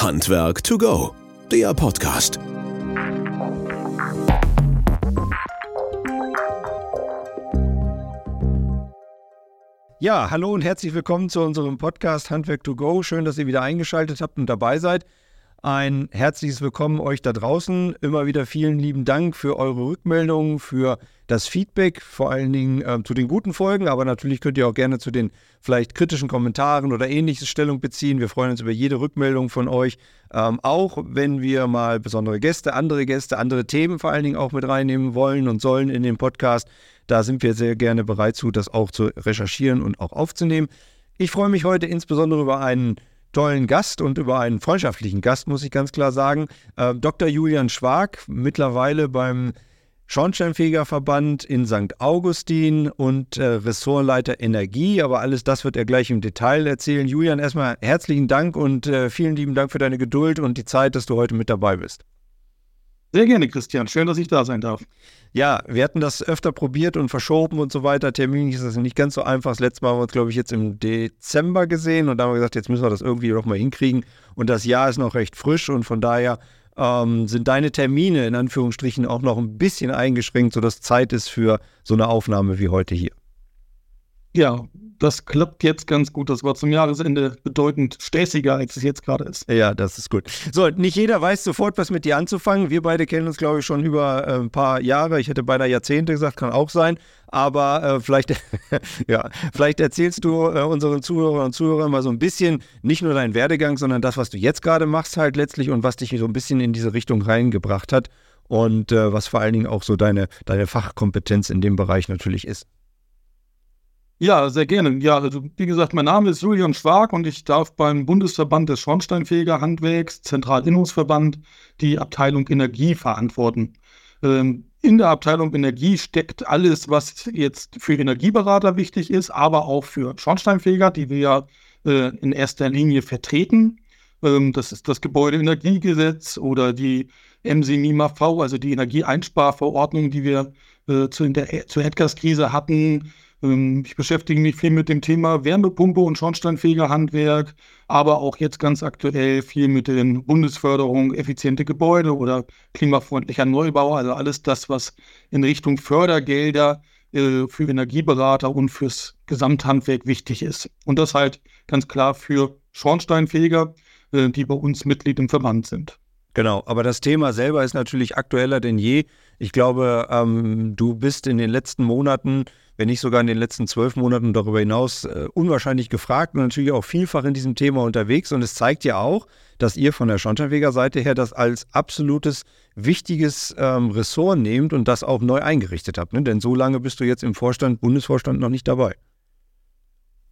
Handwerk to go, der Podcast. Ja, hallo und herzlich willkommen zu unserem Podcast Handwerk to go. Schön, dass ihr wieder eingeschaltet habt und dabei seid. Ein herzliches Willkommen euch da draußen. Immer wieder vielen lieben Dank für eure Rückmeldungen, für das Feedback, vor allen Dingen äh, zu den guten Folgen, aber natürlich könnt ihr auch gerne zu den vielleicht kritischen Kommentaren oder ähnliches Stellung beziehen. Wir freuen uns über jede Rückmeldung von euch. Ähm, auch wenn wir mal besondere Gäste, andere Gäste, andere Themen vor allen Dingen auch mit reinnehmen wollen und sollen in den Podcast. Da sind wir sehr gerne bereit zu, das auch zu recherchieren und auch aufzunehmen. Ich freue mich heute insbesondere über einen tollen Gast und über einen freundschaftlichen Gast, muss ich ganz klar sagen. Äh, Dr. Julian Schwag, mittlerweile beim Schornsteinfegerverband in St. Augustin und äh, Ressortleiter Energie. Aber alles das wird er gleich im Detail erzählen. Julian, erstmal herzlichen Dank und äh, vielen lieben Dank für deine Geduld und die Zeit, dass du heute mit dabei bist. Sehr gerne, Christian. Schön, dass ich da sein darf. Ja, wir hatten das öfter probiert und verschoben und so weiter. Terminlich ist das nicht ganz so einfach. Das letzte Mal haben wir uns, glaube ich, jetzt im Dezember gesehen und da haben wir gesagt, jetzt müssen wir das irgendwie doch mal hinkriegen. Und das Jahr ist noch recht frisch und von daher ähm, sind deine Termine in Anführungsstrichen auch noch ein bisschen eingeschränkt, sodass Zeit ist für so eine Aufnahme wie heute hier. Ja, das klappt jetzt ganz gut. Das war zum Jahresende bedeutend stässiger, als es jetzt gerade ist. Ja, das ist gut. So, nicht jeder weiß sofort, was mit dir anzufangen. Wir beide kennen uns, glaube ich, schon über äh, ein paar Jahre. Ich hätte beinahe Jahrzehnte gesagt, kann auch sein. Aber äh, vielleicht, ja, vielleicht erzählst du äh, unseren Zuhörern und Zuhörern mal so ein bisschen, nicht nur deinen Werdegang, sondern das, was du jetzt gerade machst, halt letztlich und was dich so ein bisschen in diese Richtung reingebracht hat. Und äh, was vor allen Dingen auch so deine, deine Fachkompetenz in dem Bereich natürlich ist. Ja, sehr gerne. Ja, also wie gesagt, mein Name ist Julian Schwag und ich darf beim Bundesverband des Schornsteinfegerhandwerks, Zentralinnungsverband, die Abteilung Energie verantworten. Ähm, in der Abteilung Energie steckt alles, was jetzt für Energieberater wichtig ist, aber auch für Schornsteinfeger, die wir ja äh, in erster Linie vertreten. Ähm, das ist das Gebäudeenergiegesetz oder die MSI-MIMA-V, also die Energieeinsparverordnung, die wir äh, zu, der, zur Erdgaskrise hatten ich beschäftige mich viel mit dem Thema Wärmepumpe und Schornsteinfegerhandwerk, aber auch jetzt ganz aktuell viel mit den Bundesförderungen effiziente Gebäude oder klimafreundlicher Neubau, also alles das, was in Richtung Fördergelder äh, für Energieberater und fürs Gesamthandwerk wichtig ist. Und das halt ganz klar für Schornsteinfeger, äh, die bei uns Mitglied im Verband sind. Genau, aber das Thema selber ist natürlich aktueller denn je. Ich glaube, ähm, du bist in den letzten Monaten wenn nicht sogar in den letzten zwölf Monaten darüber hinaus äh, unwahrscheinlich gefragt und natürlich auch vielfach in diesem Thema unterwegs. Und es zeigt ja auch, dass ihr von der Schornsteinfeger-Seite her das als absolutes wichtiges ähm, Ressort nehmt und das auch neu eingerichtet habt. Ne? Denn so lange bist du jetzt im Vorstand, Bundesvorstand noch nicht dabei.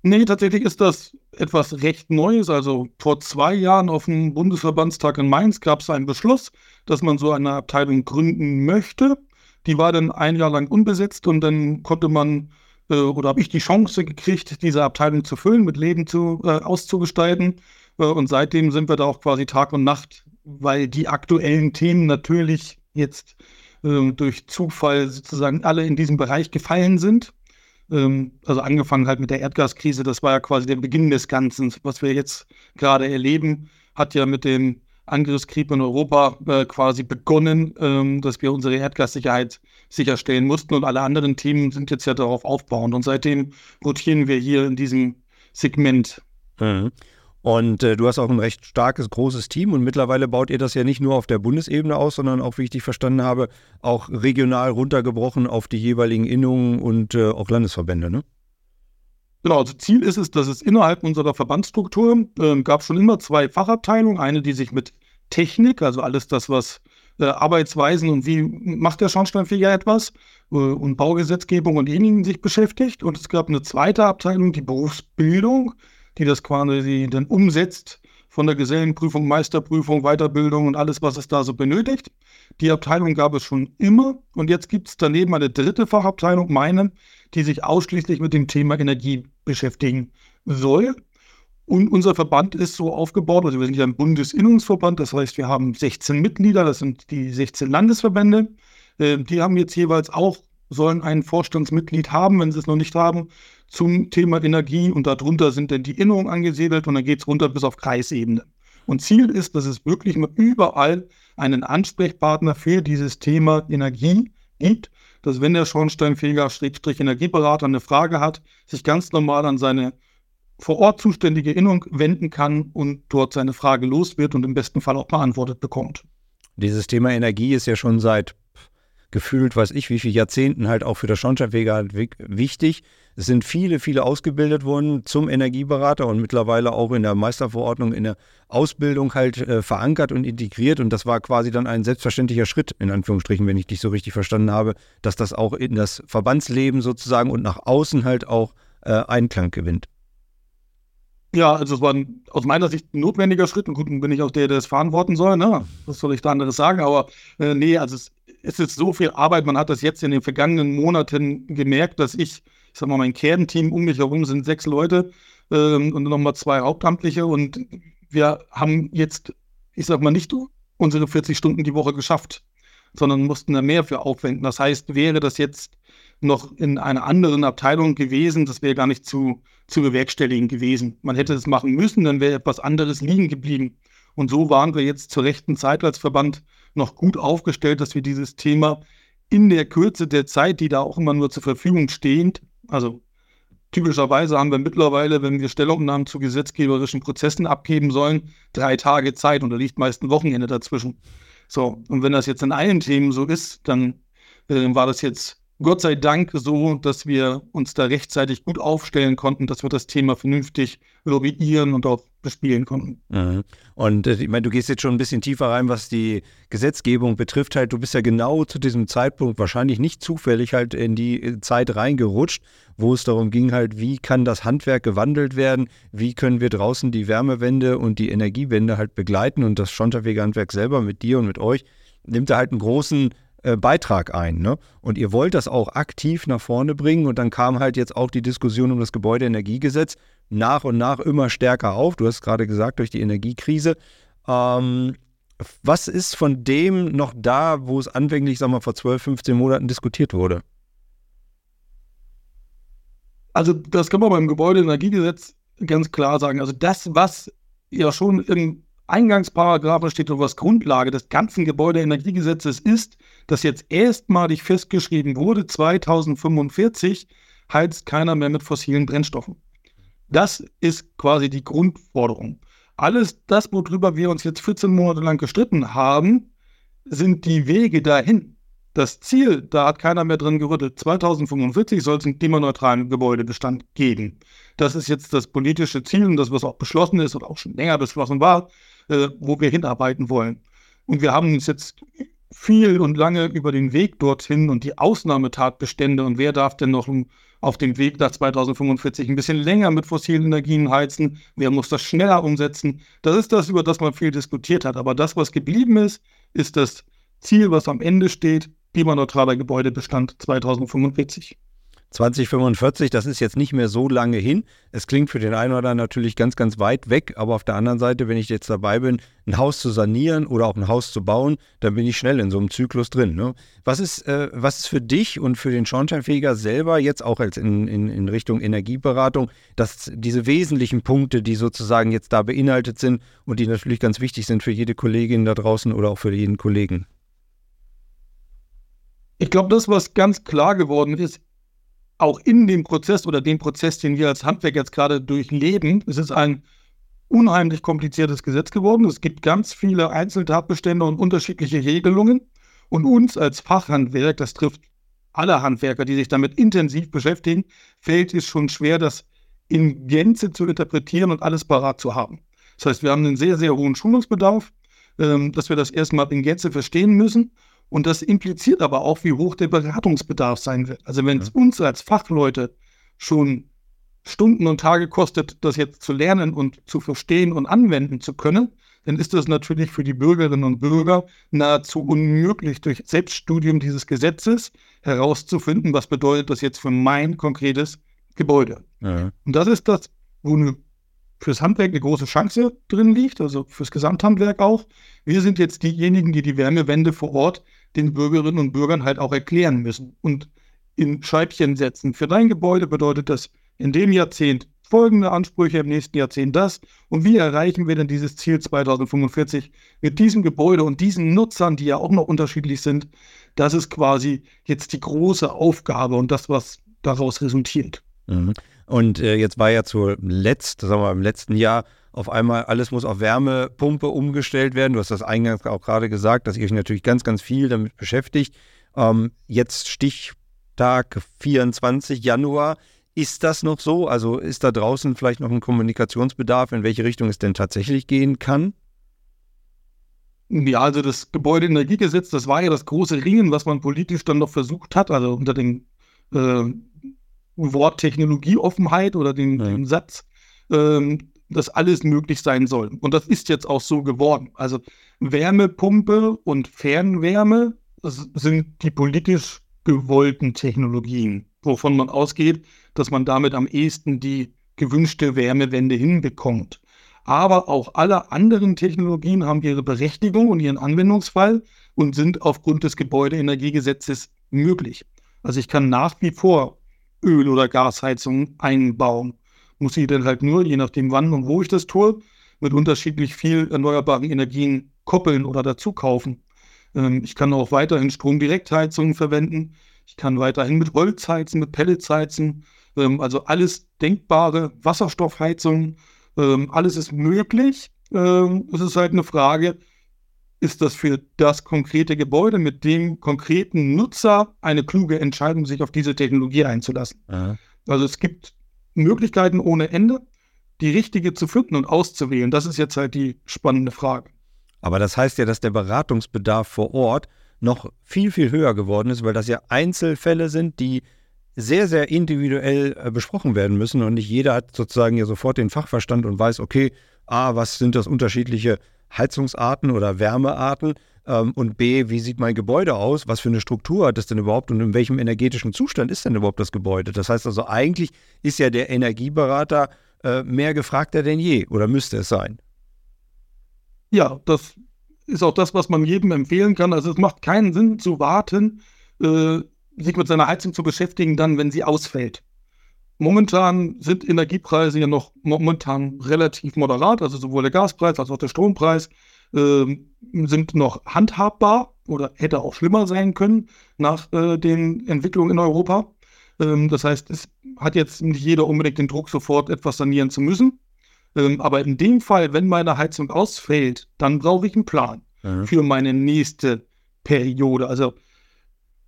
Nee, tatsächlich ist das etwas recht Neues. Also vor zwei Jahren auf dem Bundesverbandstag in Mainz gab es einen Beschluss, dass man so eine Abteilung gründen möchte. Die war dann ein Jahr lang unbesetzt und dann konnte man äh, oder habe ich die Chance gekriegt, diese Abteilung zu füllen, mit Leben zu, äh, auszugestalten. Äh, und seitdem sind wir da auch quasi Tag und Nacht, weil die aktuellen Themen natürlich jetzt äh, durch Zufall sozusagen alle in diesem Bereich gefallen sind. Ähm, also angefangen halt mit der Erdgaskrise, das war ja quasi der Beginn des Ganzen. Was wir jetzt gerade erleben, hat ja mit dem Angriffskrieg in Europa äh, quasi begonnen, ähm, dass wir unsere Erdgassicherheit sicherstellen mussten und alle anderen Themen sind jetzt ja darauf aufbauend und seitdem rotieren wir hier in diesem Segment. Mhm. Und äh, du hast auch ein recht starkes, großes Team und mittlerweile baut ihr das ja nicht nur auf der Bundesebene aus, sondern auch, wie ich dich verstanden habe, auch regional runtergebrochen auf die jeweiligen Innungen und äh, auch Landesverbände, ne? Genau, also Ziel ist es, dass es innerhalb unserer Verbandsstruktur äh, gab schon immer zwei Fachabteilungen. Eine, die sich mit Technik, also alles das, was äh, Arbeitsweisen und wie macht der Schornsteinfeger etwas äh, und Baugesetzgebung und ähnlichen sich beschäftigt. Und es gab eine zweite Abteilung, die Berufsbildung, die das quasi dann umsetzt von der Gesellenprüfung, Meisterprüfung, Weiterbildung und alles, was es da so benötigt. Die Abteilung gab es schon immer und jetzt gibt es daneben eine dritte Fachabteilung, meine, die sich ausschließlich mit dem Thema Energie beschäftigen soll. Und unser Verband ist so aufgebaut, also wir sind ja ein Bundesinnungsverband, das heißt, wir haben 16 Mitglieder, das sind die 16 Landesverbände. Äh, die haben jetzt jeweils auch, sollen ein Vorstandsmitglied haben, wenn sie es noch nicht haben, zum Thema Energie und darunter sind dann die Innungen angesiedelt und dann geht es runter bis auf Kreisebene. Und Ziel ist, dass es wirklich überall einen Ansprechpartner für dieses Thema Energie gibt, dass wenn der Schornsteinfeger Energieberater eine Frage hat, sich ganz normal an seine vor Ort zuständige Innung wenden kann und dort seine Frage los wird und im besten Fall auch beantwortet bekommt. Dieses Thema Energie ist ja schon seit gefühlt, weiß ich, wie viele Jahrzehnten halt auch für das Schornsteinfeger halt wichtig. Es sind viele, viele ausgebildet worden zum Energieberater und mittlerweile auch in der Meisterverordnung in der Ausbildung halt äh, verankert und integriert. Und das war quasi dann ein selbstverständlicher Schritt, in Anführungsstrichen, wenn ich dich so richtig verstanden habe, dass das auch in das Verbandsleben sozusagen und nach außen halt auch äh, Einklang gewinnt. Ja, also es war ein, aus meiner Sicht ein notwendiger Schritt. Und gut, bin ich auch der, der es verantworten soll. Ne? Was soll ich da anderes sagen? Aber äh, nee, also es, es, ist so viel Arbeit. Man hat das jetzt in den vergangenen Monaten gemerkt, dass ich, ich sag mal, mein Kernteam um mich herum sind sechs Leute ähm, und nochmal zwei Hauptamtliche. Und wir haben jetzt, ich sag mal, nicht unsere 40 Stunden die Woche geschafft, sondern mussten da mehr für aufwenden. Das heißt, wäre das jetzt noch in einer anderen Abteilung gewesen, das wäre gar nicht zu, zu bewerkstelligen gewesen. Man hätte es machen müssen, dann wäre etwas anderes liegen geblieben. Und so waren wir jetzt zur rechten Zeit als Verband noch gut aufgestellt, dass wir dieses Thema in der Kürze der Zeit, die da auch immer nur zur Verfügung stehend, also typischerweise haben wir mittlerweile, wenn wir Stellungnahmen zu gesetzgeberischen Prozessen abgeben sollen, drei Tage Zeit und da liegt meist ein Wochenende dazwischen. So, und wenn das jetzt in allen Themen so ist, dann äh, war das jetzt Gott sei Dank so, dass wir uns da rechtzeitig gut aufstellen konnten, dass wir das Thema vernünftig lobbyieren und auch bespielen konnten. Mhm. Und äh, ich meine, du gehst jetzt schon ein bisschen tiefer rein, was die Gesetzgebung betrifft. Halt, du bist ja genau zu diesem Zeitpunkt wahrscheinlich nicht zufällig halt in die äh, Zeit reingerutscht, wo es darum ging, halt, wie kann das Handwerk gewandelt werden, wie können wir draußen die Wärmewende und die Energiewende halt begleiten und das Schonterweger-Handwerk selber mit dir und mit euch nimmt da halt einen großen äh, Beitrag ein. Ne? Und ihr wollt das auch aktiv nach vorne bringen. Und dann kam halt jetzt auch die Diskussion um das Gebäudeenergiegesetz nach und nach immer stärker auf. Du hast gerade gesagt, durch die Energiekrise. Ähm, was ist von dem noch da, wo es anfänglich, sagen wir, vor 12, 15 Monaten diskutiert wurde? Also, das kann man beim Gebäudeenergiegesetz ganz klar sagen. Also, das, was ja schon im Eingangsparagraphen steht und was Grundlage des ganzen Gebäudeenergiegesetzes ist, dass jetzt erstmalig festgeschrieben wurde, 2045 heizt keiner mehr mit fossilen Brennstoffen. Das ist quasi die Grundforderung. Alles das, worüber wir uns jetzt 14 Monate lang gestritten haben, sind die Wege dahin. Das Ziel, da hat keiner mehr drin gerüttelt. 2045 soll es einen klimaneutralen Gebäudebestand geben. Das ist jetzt das politische Ziel und das, was auch beschlossen ist oder auch schon länger beschlossen war äh, wo wir hinarbeiten wollen. Und wir haben uns jetzt viel und lange über den Weg dorthin und die Ausnahmetatbestände und wer darf denn noch auf dem Weg nach 2045 ein bisschen länger mit fossilen Energien heizen, wer muss das schneller umsetzen. Das ist das, über das man viel diskutiert hat. Aber das, was geblieben ist, ist das Ziel, was am Ende steht, klimaneutraler Gebäudebestand 2045. 2045, das ist jetzt nicht mehr so lange hin. Es klingt für den einen oder anderen natürlich ganz, ganz weit weg, aber auf der anderen Seite, wenn ich jetzt dabei bin, ein Haus zu sanieren oder auch ein Haus zu bauen, dann bin ich schnell in so einem Zyklus drin. Ne? Was, ist, äh, was ist für dich und für den Schornsteinfeger selber jetzt auch als in, in, in Richtung Energieberatung, dass diese wesentlichen Punkte, die sozusagen jetzt da beinhaltet sind und die natürlich ganz wichtig sind für jede Kollegin da draußen oder auch für jeden Kollegen? Ich glaube, das, was ganz klar geworden ist, auch in dem Prozess oder dem Prozess, den wir als Handwerk jetzt gerade durchleben, es ist ein unheimlich kompliziertes Gesetz geworden. Es gibt ganz viele Einzeltatbestände und unterschiedliche Regelungen. Und uns als Fachhandwerk, das trifft alle Handwerker, die sich damit intensiv beschäftigen, fällt es schon schwer, das in Gänze zu interpretieren und alles parat zu haben. Das heißt, wir haben einen sehr, sehr hohen Schulungsbedarf, ähm, dass wir das erstmal in Gänze verstehen müssen und das impliziert aber auch, wie hoch der Beratungsbedarf sein wird. Also wenn es ja. uns als Fachleute schon Stunden und Tage kostet, das jetzt zu lernen und zu verstehen und anwenden zu können, dann ist das natürlich für die Bürgerinnen und Bürger nahezu unmöglich, durch Selbststudium dieses Gesetzes herauszufinden, was bedeutet das jetzt für mein konkretes Gebäude. Ja. Und das ist das, wo eine fürs Handwerk eine große Chance drin liegt, also fürs Gesamthandwerk auch. Wir sind jetzt diejenigen, die die Wärmewende vor Ort den Bürgerinnen und Bürgern halt auch erklären müssen und in Scheibchen setzen. Für dein Gebäude bedeutet das in dem Jahrzehnt folgende Ansprüche im nächsten Jahrzehnt das. Und wie erreichen wir denn dieses Ziel 2045 mit diesem Gebäude und diesen Nutzern, die ja auch noch unterschiedlich sind? Das ist quasi jetzt die große Aufgabe und das, was daraus resultiert. Mhm. Und äh, jetzt war ja zuletzt, sagen wir mal, im letzten Jahr auf einmal alles muss auf Wärmepumpe umgestellt werden. Du hast das eingangs auch gerade gesagt, dass ihr euch natürlich ganz, ganz viel damit beschäftigt. Ähm, jetzt Stichtag 24 Januar. Ist das noch so? Also ist da draußen vielleicht noch ein Kommunikationsbedarf, in welche Richtung es denn tatsächlich gehen kann? Ja, also das Gebäudeenergiegesetz, das war ja das große Ringen, was man politisch dann noch versucht hat, also unter dem äh, Wort Technologieoffenheit oder den, ja. dem Satz, äh, dass alles möglich sein soll. Und das ist jetzt auch so geworden. Also Wärmepumpe und Fernwärme sind die politisch gewollten Technologien, wovon man ausgeht, dass man damit am ehesten die gewünschte Wärmewende hinbekommt. Aber auch alle anderen Technologien haben ihre Berechtigung und ihren Anwendungsfall und sind aufgrund des Gebäudeenergiegesetzes möglich. Also ich kann nach wie vor Öl- oder Gasheizungen einbauen. Muss ich dann halt nur, je nachdem wann und wo ich das tue, mit unterschiedlich viel erneuerbaren Energien koppeln oder dazu kaufen. Ähm, ich kann auch weiterhin Stromdirektheizungen verwenden. Ich kann weiterhin mit Holz heizen, mit Pellets heizen. Ähm, also alles denkbare Wasserstoffheizungen. Ähm, alles ist möglich. es ist halt eine Frage, ist das für das konkrete Gebäude mit dem konkreten Nutzer eine kluge Entscheidung, sich auf diese Technologie einzulassen. Aha. Also es gibt Möglichkeiten ohne Ende, die richtige zu finden und auszuwählen. Das ist jetzt halt die spannende Frage. Aber das heißt ja, dass der Beratungsbedarf vor Ort noch viel, viel höher geworden ist, weil das ja Einzelfälle sind, die sehr, sehr individuell äh, besprochen werden müssen und nicht jeder hat sozusagen ja sofort den Fachverstand und weiß, okay, A, was sind das unterschiedliche Heizungsarten oder Wärmearten und B, wie sieht mein Gebäude aus, was für eine Struktur hat es denn überhaupt und in welchem energetischen Zustand ist denn überhaupt das Gebäude. Das heißt also, eigentlich ist ja der Energieberater äh, mehr gefragter denn je oder müsste es sein. Ja, das ist auch das, was man jedem empfehlen kann. Also es macht keinen Sinn zu warten, äh, sich mit seiner Heizung zu beschäftigen, dann, wenn sie ausfällt. Momentan sind Energiepreise ja noch momentan relativ moderat, also sowohl der Gaspreis als auch der Strompreis sind noch handhabbar oder hätte auch schlimmer sein können nach äh, den Entwicklungen in Europa. Ähm, das heißt, es hat jetzt nicht jeder unbedingt den Druck, sofort etwas sanieren zu müssen. Ähm, aber in dem Fall, wenn meine Heizung ausfällt, dann brauche ich einen Plan mhm. für meine nächste Periode. Also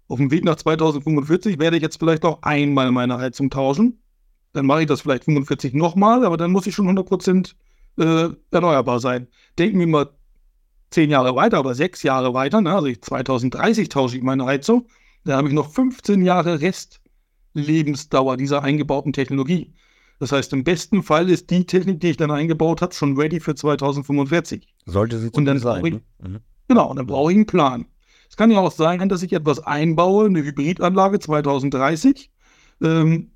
auf dem Weg nach 2045 werde ich jetzt vielleicht noch einmal meine Heizung tauschen. Dann mache ich das vielleicht 45 nochmal, aber dann muss ich schon 100% äh, erneuerbar sein. Denken wir mal zehn Jahre weiter oder sechs Jahre weiter, ne? also 2030 tausche ich meine Heizung, da habe ich noch 15 Jahre Restlebensdauer dieser eingebauten Technologie. Das heißt, im besten Fall ist die Technik, die ich dann eingebaut habe, schon ready für 2045. Sollte sie und dann sein. Ich, ne? mhm. Genau, und dann brauche ich einen Plan. Es kann ja auch sein, dass ich etwas einbaue, eine Hybridanlage 2030, ähm,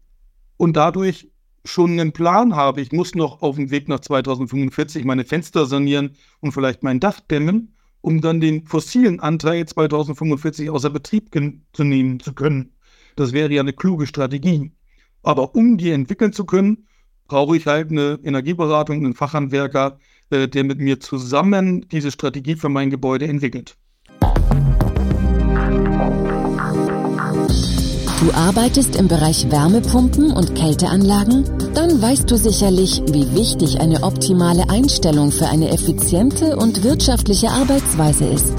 und dadurch schon einen Plan habe. Ich muss noch auf dem Weg nach 2045 meine Fenster sanieren und vielleicht mein Dach dämmen, um dann den fossilen Anteil 2045 außer Betrieb zu nehmen zu können. Das wäre ja eine kluge Strategie. Aber um die entwickeln zu können, brauche ich halt eine Energieberatung, einen Fachhandwerker, äh, der mit mir zusammen diese Strategie für mein Gebäude entwickelt. Du arbeitest im Bereich Wärmepumpen und Kälteanlagen? Dann weißt du sicherlich, wie wichtig eine optimale Einstellung für eine effiziente und wirtschaftliche Arbeitsweise ist.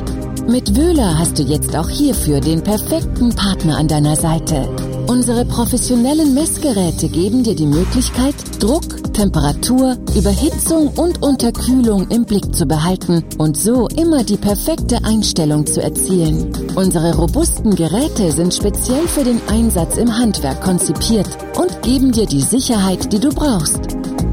Mit Wöhler hast du jetzt auch hierfür den perfekten Partner an deiner Seite. Unsere professionellen Messgeräte geben dir die Möglichkeit, Druck, Temperatur, Überhitzung und Unterkühlung im Blick zu behalten und so immer die perfekte Einstellung zu erzielen. Unsere robusten Geräte sind speziell für den Einsatz im Handwerk konzipiert und geben dir die Sicherheit, die du brauchst.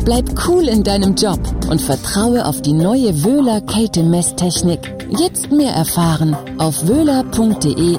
Bleib cool in deinem Job und vertraue auf die neue Wöhler Kälte-Messtechnik. Jetzt mehr erfahren auf wöhler.de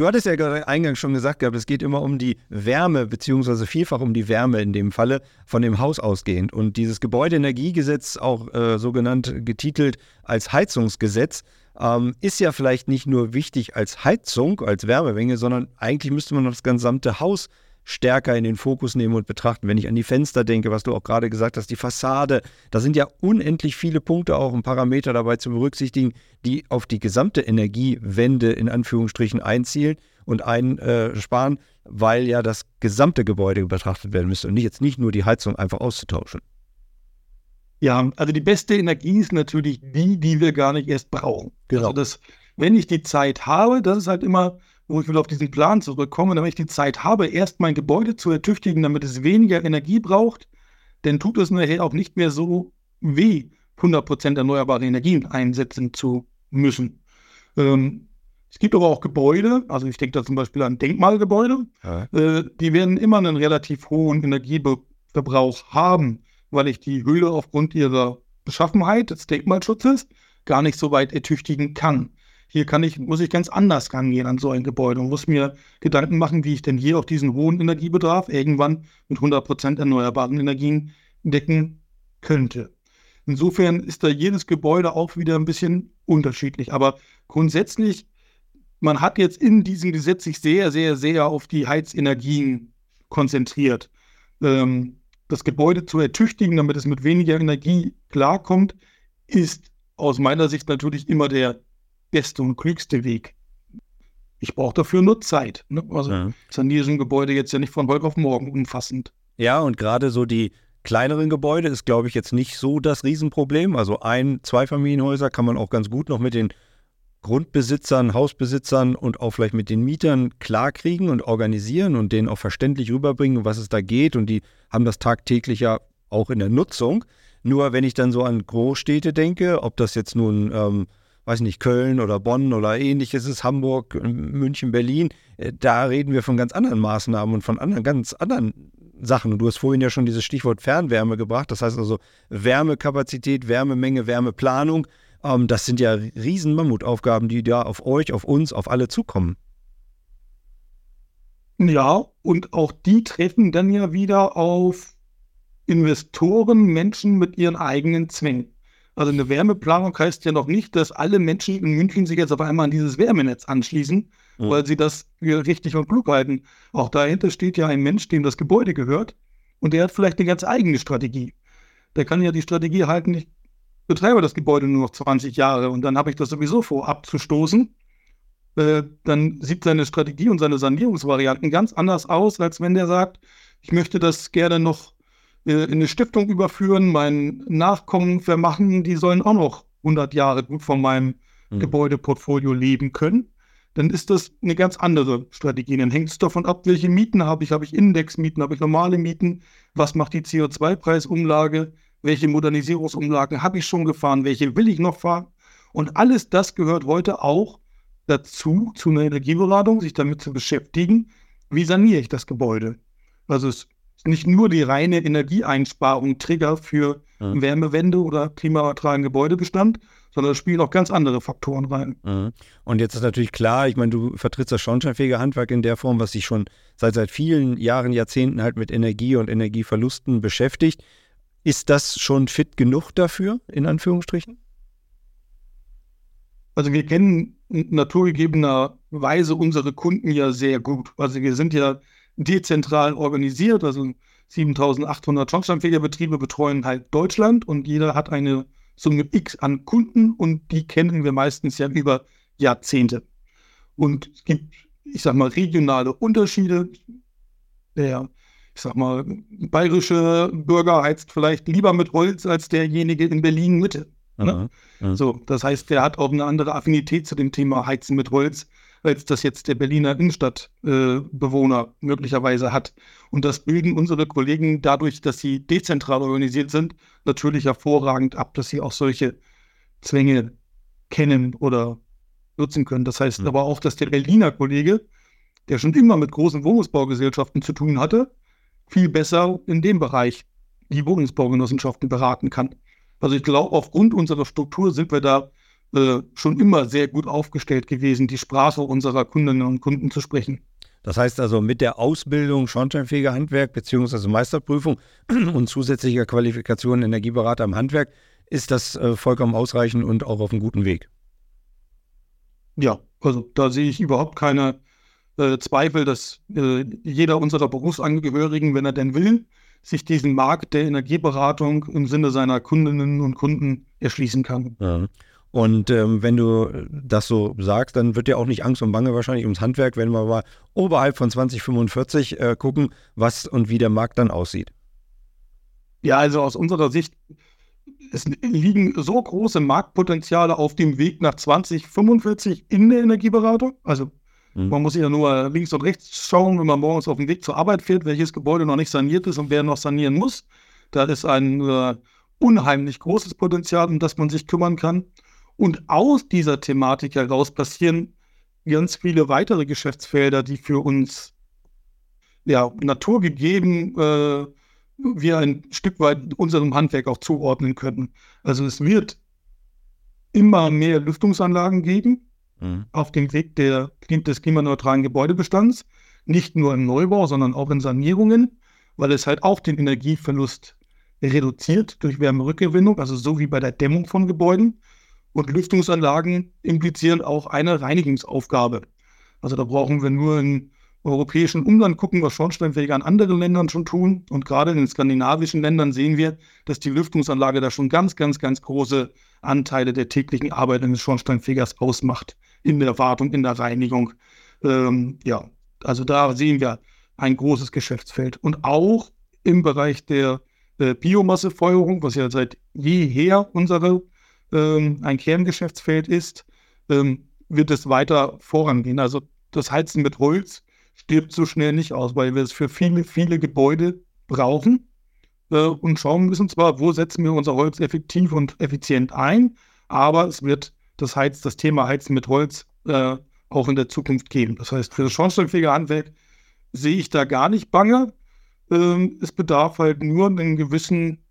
Du hattest ja eingangs schon gesagt es geht immer um die Wärme, beziehungsweise vielfach um die Wärme in dem Falle von dem Haus ausgehend. Und dieses Gebäudeenergiegesetz, auch äh, so genannt getitelt als Heizungsgesetz, ähm, ist ja vielleicht nicht nur wichtig als Heizung, als Wärmemenge, sondern eigentlich müsste man das gesamte Haus stärker in den Fokus nehmen und betrachten. Wenn ich an die Fenster denke, was du auch gerade gesagt hast, die Fassade, da sind ja unendlich viele Punkte auch und Parameter dabei zu berücksichtigen, die auf die gesamte Energiewende in Anführungsstrichen einzielen und einsparen, weil ja das gesamte Gebäude betrachtet werden müsste und nicht jetzt nicht nur die Heizung einfach auszutauschen. Ja, also die beste Energie ist natürlich die, die wir gar nicht erst brauchen. Genau. Also das, wenn ich die Zeit habe, das ist halt immer wo ich will auf diesen Plan zurückkommen, damit ich die Zeit habe, erst mein Gebäude zu ertüchtigen, damit es weniger Energie braucht, dann tut es nachher auch nicht mehr so weh, 100% erneuerbare Energien einsetzen zu müssen. Ähm, es gibt aber auch Gebäude, also ich denke da zum Beispiel an Denkmalgebäude, ja. äh, die werden immer einen relativ hohen Energieverbrauch haben, weil ich die Höhle aufgrund ihrer Beschaffenheit des Denkmalschutzes gar nicht so weit ertüchtigen kann. Hier kann ich, muss ich ganz anders rangehen an so ein Gebäude und muss mir Gedanken machen, wie ich denn hier auch diesen hohen Energiebedarf irgendwann mit 100% erneuerbaren Energien decken könnte. Insofern ist da jedes Gebäude auch wieder ein bisschen unterschiedlich. Aber grundsätzlich, man hat jetzt in diesem Gesetz sich sehr, sehr, sehr auf die Heizenergien konzentriert. Ähm, das Gebäude zu ertüchtigen, damit es mit weniger Energie klarkommt, ist aus meiner Sicht natürlich immer der beste und klügste Weg. Ich brauche dafür nur Zeit. Ne? Also ja. saniere so ein Gebäude jetzt ja nicht von heute auf morgen umfassend. Ja, und gerade so die kleineren Gebäude ist, glaube ich, jetzt nicht so das Riesenproblem. Also ein, zwei Familienhäuser kann man auch ganz gut noch mit den Grundbesitzern, Hausbesitzern und auch vielleicht mit den Mietern klarkriegen und organisieren und denen auch verständlich rüberbringen, was es da geht. Und die haben das tagtäglich ja auch in der Nutzung. Nur wenn ich dann so an Großstädte denke, ob das jetzt nun ähm, weiß nicht, Köln oder Bonn oder ähnliches ist, Hamburg, München, Berlin, äh, da reden wir von ganz anderen Maßnahmen und von anderen, ganz anderen Sachen. Du hast vorhin ja schon dieses Stichwort Fernwärme gebracht. Das heißt also Wärmekapazität, Wärmemenge, Wärmeplanung. Ähm, das sind ja riesen Mammutaufgaben, die da auf euch, auf uns, auf alle zukommen. Ja, und auch die treffen dann ja wieder auf Investoren, Menschen mit ihren eigenen Zwängen. Also eine Wärmeplanung heißt ja noch nicht, dass alle Menschen in München sich jetzt auf einmal an dieses Wärmenetz anschließen, mhm. weil sie das für richtig und klug halten. Auch dahinter steht ja ein Mensch, dem das Gebäude gehört und der hat vielleicht eine ganz eigene Strategie. Der kann ja die Strategie halten, ich betreibe das Gebäude nur noch 20 Jahre und dann habe ich das sowieso vor abzustoßen. Äh, dann sieht seine Strategie und seine Sanierungsvarianten ganz anders aus, als wenn der sagt, ich möchte das gerne noch äh, in eine Stiftung überführen, meinen Nachkommen vermachen, die sollen auch noch 100 Jahre gut von meinem mhm. Gebäudeportfolio leben können, dann ist das eine ganz andere Strategie. Dann hängt es davon ab, welche Mieten habe ich. Habe ich Indexmieten, habe ich normale Mieten? Was macht die CO2-Preisumlage? Welche Modernisierungsumlagen habe ich schon gefahren? Welche will ich noch fahren? Und alles das gehört heute auch dazu, zu einer Energieberatung, sich damit zu beschäftigen, wie saniere ich das Gebäude. Also es nicht nur die reine Energieeinsparung Trigger für mhm. Wärmewende oder klimaneutralen Gebäudebestand, sondern da spielen auch ganz andere Faktoren rein. Mhm. Und jetzt ist natürlich klar, ich meine, du vertrittst das schornsteinfähige Handwerk in der Form, was sich schon seit, seit vielen Jahren, Jahrzehnten halt mit Energie und Energieverlusten beschäftigt. Ist das schon fit genug dafür, in Anführungsstrichen? Also wir kennen naturgegebenerweise unsere Kunden ja sehr gut. Also wir sind ja dezentral organisiert. Also 7800 Schornsteinfegerbetriebe betreuen halt Deutschland und jeder hat eine Summe X an Kunden und die kennen wir meistens ja über Jahrzehnte. Und es gibt, ich sag mal, regionale Unterschiede. Der, ich sag mal, bayerische Bürger heizt vielleicht lieber mit Holz als derjenige in Berlin Mitte. Ne? So, das heißt, der hat auch eine andere Affinität zu dem Thema Heizen mit Holz als das jetzt der Berliner Innenstadtbewohner äh, möglicherweise hat. Und das bilden unsere Kollegen dadurch, dass sie dezentral organisiert sind, natürlich hervorragend ab, dass sie auch solche Zwänge kennen oder nutzen können. Das heißt mhm. aber auch, dass der Berliner Kollege, der schon immer mit großen Wohnungsbaugesellschaften zu tun hatte, viel besser in dem Bereich die Wohnungsbaugenossenschaften beraten kann. Also ich glaube, aufgrund unserer Struktur sind wir da äh, schon immer sehr gut aufgestellt gewesen, die Sprache unserer Kundinnen und Kunden zu sprechen. Das heißt also mit der Ausbildung Schornsteinfeger Handwerk bzw. Meisterprüfung und zusätzlicher Qualifikation Energieberater im Handwerk ist das äh, vollkommen ausreichend und auch auf einem guten Weg. Ja, also da sehe ich überhaupt keine äh, Zweifel, dass äh, jeder unserer Berufsangehörigen, wenn er denn will, sich diesen Markt der Energieberatung im Sinne seiner Kundinnen und Kunden erschließen kann. Ja. Und ähm, wenn du das so sagst, dann wird dir auch nicht Angst und Bange wahrscheinlich ums Handwerk, wenn wir mal oberhalb von 2045 äh, gucken, was und wie der Markt dann aussieht. Ja, also aus unserer Sicht, es liegen so große Marktpotenziale auf dem Weg nach 2045 in der Energieberatung. Also mhm. man muss ja nur links und rechts schauen, wenn man morgens auf dem Weg zur Arbeit fährt, welches Gebäude noch nicht saniert ist und wer noch sanieren muss. Da ist ein äh, unheimlich großes Potenzial, um das man sich kümmern kann. Und aus dieser Thematik heraus passieren ganz viele weitere Geschäftsfelder, die für uns ja, naturgegeben äh, wir ein Stück weit unserem Handwerk auch zuordnen können. Also es wird immer mehr Lüftungsanlagen geben mhm. auf dem Weg der, des klimaneutralen Gebäudebestands, nicht nur im Neubau, sondern auch in Sanierungen, weil es halt auch den Energieverlust reduziert durch Wärmerückgewinnung, also so wie bei der Dämmung von Gebäuden. Und Lüftungsanlagen implizieren auch eine Reinigungsaufgabe. Also da brauchen wir nur in europäischen Umland gucken, was Schornsteinfeger in anderen Ländern schon tun. Und gerade in den skandinavischen Ländern sehen wir, dass die Lüftungsanlage da schon ganz, ganz, ganz große Anteile der täglichen Arbeit eines Schornsteinfegers ausmacht. In der Wartung, in der Reinigung. Ähm, ja, also da sehen wir ein großes Geschäftsfeld. Und auch im Bereich der äh, Biomassefeuerung, was ja seit jeher unsere ähm, ein Kerngeschäftsfeld ist, ähm, wird es weiter vorangehen. Also das Heizen mit Holz stirbt so schnell nicht aus, weil wir es für viele, viele Gebäude brauchen äh, und schauen müssen zwar, wo setzen wir unser Holz effektiv und effizient ein, aber es wird das, Heiz, das Thema Heizen mit Holz äh, auch in der Zukunft geben. Das heißt, für das schornsteinfähige Handwerk sehe ich da gar nicht bange. Ähm, es bedarf halt nur einen gewissen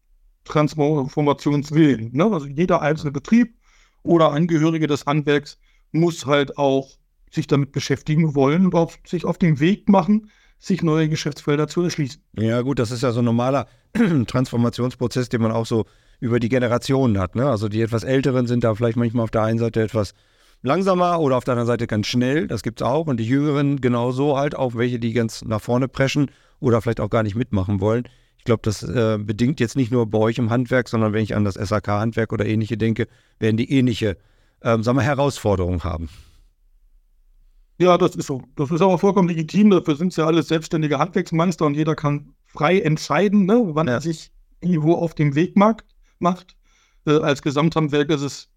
Transformationswillen. Ne? Also jeder einzelne Betrieb oder Angehörige des Handwerks muss halt auch sich damit beschäftigen wollen und auf, sich auf den Weg machen, sich neue Geschäftsfelder zu erschließen. Ja, gut, das ist ja so ein normaler Transformationsprozess, den man auch so über die Generationen hat. Ne? Also die etwas Älteren sind da vielleicht manchmal auf der einen Seite etwas langsamer oder auf der anderen Seite ganz schnell. Das gibt es auch. Und die Jüngeren genauso halt auch welche, die ganz nach vorne preschen oder vielleicht auch gar nicht mitmachen wollen. Ich glaube, das äh, bedingt jetzt nicht nur bei euch im Handwerk, sondern wenn ich an das SAK-Handwerk oder ähnliche denke, werden die ähnliche ähm, sagen wir, Herausforderungen haben. Ja, das ist so. Das ist aber vollkommen legitim. Dafür sind es ja alle selbstständige Handwerksmeister und jeder kann frei entscheiden, ne, wann ja. er sich irgendwo auf dem Weg macht. macht. Äh, als Gesamthandwerk ist es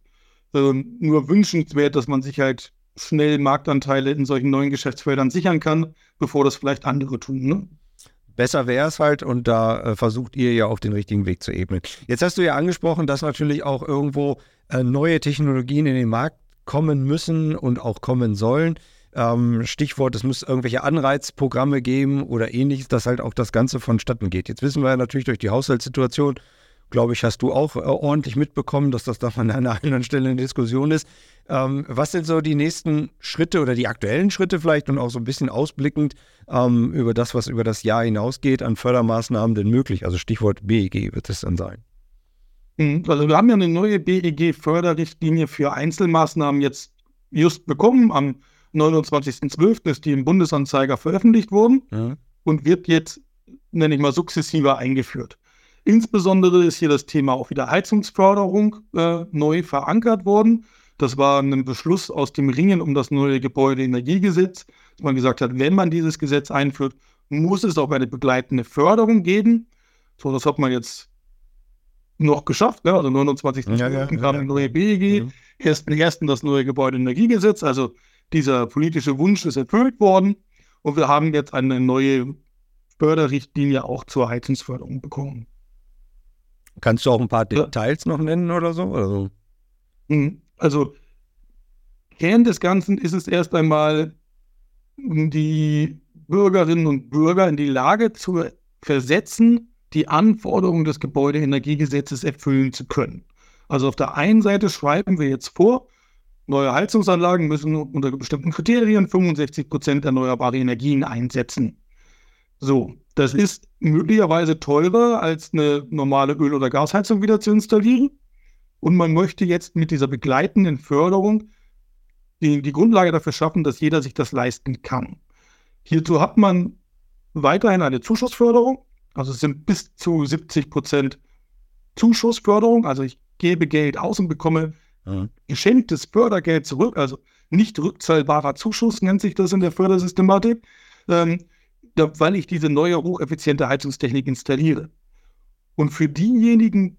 äh, nur wünschenswert, dass man sich halt schnell Marktanteile in solchen neuen Geschäftsfeldern sichern kann, bevor das vielleicht andere tun. Ne? Besser wäre es halt und da äh, versucht ihr ja auf den richtigen Weg zu ebnen. Jetzt hast du ja angesprochen, dass natürlich auch irgendwo äh, neue Technologien in den Markt kommen müssen und auch kommen sollen. Ähm, Stichwort, es muss irgendwelche Anreizprogramme geben oder ähnliches, dass halt auch das Ganze vonstatten geht. Jetzt wissen wir ja natürlich durch die Haushaltssituation, glaube ich, hast du auch äh, ordentlich mitbekommen, dass das da an einer anderen Stelle eine Diskussion ist. Ähm, was sind so die nächsten Schritte oder die aktuellen Schritte vielleicht und auch so ein bisschen ausblickend ähm, über das, was über das Jahr hinausgeht, an Fördermaßnahmen denn möglich? Also Stichwort BEG wird es dann sein. Mhm. Also wir haben ja eine neue BEG-Förderrichtlinie für Einzelmaßnahmen jetzt just bekommen. Am 29.12. ist die im Bundesanzeiger veröffentlicht worden ja. und wird jetzt, nenne ich mal, sukzessiver eingeführt. Insbesondere ist hier das Thema auch wieder Heizungsförderung äh, neu verankert worden. Das war ein Beschluss aus dem Ringen um das neue Gebäudeenergiegesetz, dass man gesagt hat, wenn man dieses Gesetz einführt, muss es auch eine begleitende Förderung geben. So, das hat man jetzt noch geschafft. Ne? Also 29. Ja, ja, kam ja, neue BEG, mhm. erst ersten das neue Gebäudeenergiegesetz. Also dieser politische Wunsch ist erfüllt worden und wir haben jetzt eine neue Förderrichtlinie auch zur Heizungsförderung bekommen. Kannst du auch ein paar Details noch nennen oder so? Oder so? Mhm. Also Kern des Ganzen ist es erst einmal, die Bürgerinnen und Bürger in die Lage zu versetzen, die Anforderungen des Gebäudeenergiegesetzes erfüllen zu können. Also auf der einen Seite schreiben wir jetzt vor, neue Heizungsanlagen müssen unter bestimmten Kriterien 65 Prozent erneuerbare Energien einsetzen. So, das ist möglicherweise teurer als eine normale Öl- oder Gasheizung wieder zu installieren. Und man möchte jetzt mit dieser begleitenden Förderung die, die Grundlage dafür schaffen, dass jeder sich das leisten kann. Hierzu hat man weiterhin eine Zuschussförderung, also es sind bis zu 70 Prozent Zuschussförderung, also ich gebe Geld aus und bekomme mhm. geschenktes Fördergeld zurück, also nicht rückzahlbarer Zuschuss nennt sich das in der Fördersystematik, ähm, weil ich diese neue hocheffiziente Heizungstechnik installiere. Und für diejenigen,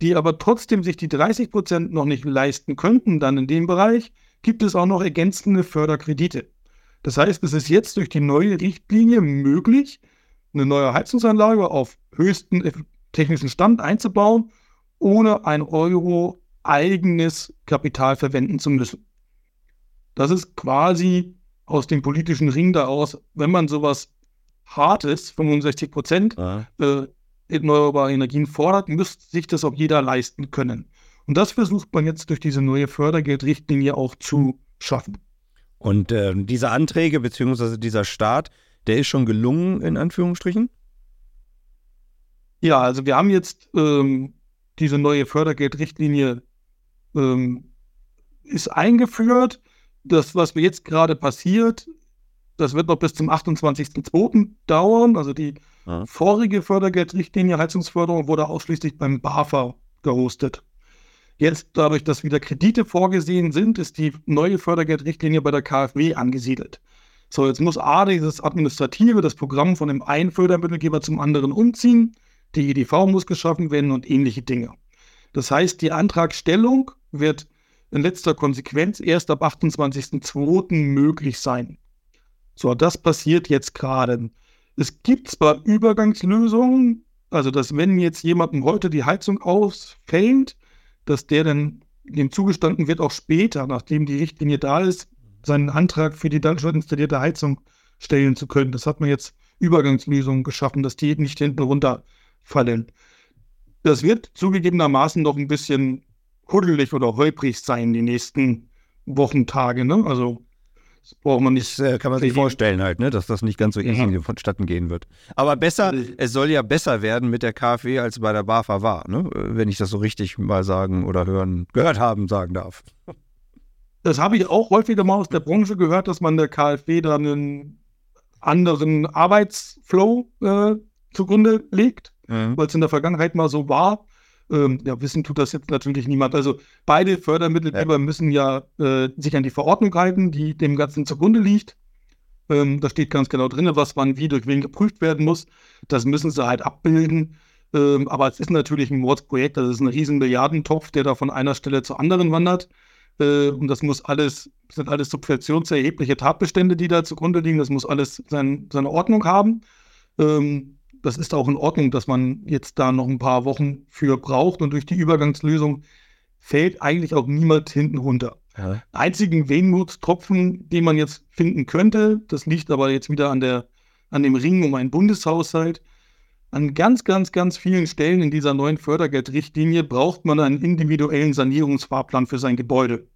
die aber trotzdem sich die 30 Prozent noch nicht leisten könnten, dann in dem Bereich, gibt es auch noch ergänzende Förderkredite. Das heißt, es ist jetzt durch die neue Richtlinie möglich, eine neue Heizungsanlage auf höchsten technischen Stand einzubauen, ohne ein Euro eigenes Kapital verwenden zu müssen. Das ist quasi aus dem politischen Ring da aus, wenn man sowas Hartes, 65 Prozent, äh, erneuerbare Energien fordert, müsste sich das auch jeder leisten können. Und das versucht man jetzt durch diese neue Fördergeldrichtlinie auch zu schaffen. Und äh, diese Anträge bzw. dieser Start, der ist schon gelungen, in Anführungsstrichen? Ja, also wir haben jetzt ähm, diese neue Fördergeldrichtlinie ähm, ist eingeführt. Das, was mir jetzt gerade passiert, das wird noch bis zum 28.02. dauern. Also die ja. vorige Fördergeldrichtlinie Heizungsförderung wurde ausschließlich beim BAFA gehostet. Jetzt, dadurch, dass wieder Kredite vorgesehen sind, ist die neue Fördergeldrichtlinie bei der KfW angesiedelt. So, jetzt muss A, dieses Administrative, das Programm von dem einen Fördermittelgeber zum anderen umziehen, die EDV muss geschaffen werden und ähnliche Dinge. Das heißt, die Antragstellung wird in letzter Konsequenz erst ab 28.02. möglich sein. So, das passiert jetzt gerade. Es gibt zwar Übergangslösungen, also dass wenn jetzt jemandem heute die Heizung ausfällt, dass der dann dem zugestanden wird, auch später, nachdem die Richtlinie da ist, seinen Antrag für die dann schon installierte Heizung stellen zu können. Das hat man jetzt Übergangslösungen geschaffen, dass die nicht hinten runterfallen. Das wird zugegebenermaßen noch ein bisschen huddelig oder holprig sein die nächsten Wochen, Tage. Ne? Also das braucht man nicht. Das, äh, kann man sich vorstellen halt, ne? dass das nicht ganz so easy ja. vonstatten gehen wird. Aber besser, es soll ja besser werden mit der KfW, als bei der BAFA war, ne? wenn ich das so richtig mal sagen oder hören, gehört haben sagen darf. Das habe ich auch häufiger mal aus der Branche gehört, dass man der KfW dann einen anderen Arbeitsflow äh, zugrunde legt, mhm. weil es in der Vergangenheit mal so war. Ähm, ja, wissen tut das jetzt natürlich niemand. Also beide Fördermittelgeber ja. müssen ja äh, sich an die Verordnung halten, die dem Ganzen zugrunde liegt. Ähm, da steht ganz genau drin, was wann wie durch wen geprüft werden muss. Das müssen sie halt abbilden. Ähm, aber es ist natürlich ein Mordsprojekt, das ist ein riesen Milliardentopf, der da von einer Stelle zur anderen wandert. Äh, und das muss alles, sind alles subventionserhebliche Tatbestände, die da zugrunde liegen. Das muss alles sein, seine Ordnung haben. Ähm, das ist auch in Ordnung, dass man jetzt da noch ein paar Wochen für braucht und durch die Übergangslösung fällt eigentlich auch niemand hinten runter. Ja. Einzigen Wehmutstropfen, den man jetzt finden könnte, das liegt aber jetzt wieder an, der, an dem Ring um einen Bundeshaushalt. An ganz, ganz, ganz vielen Stellen in dieser neuen Fördergeldrichtlinie braucht man einen individuellen Sanierungsfahrplan für sein Gebäude,